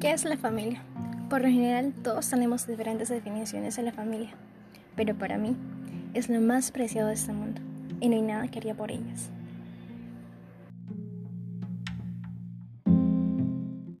¿Qué es la familia? Por lo general todos tenemos diferentes definiciones de la familia, pero para mí es lo más preciado de este mundo y no hay nada que haría por ellas.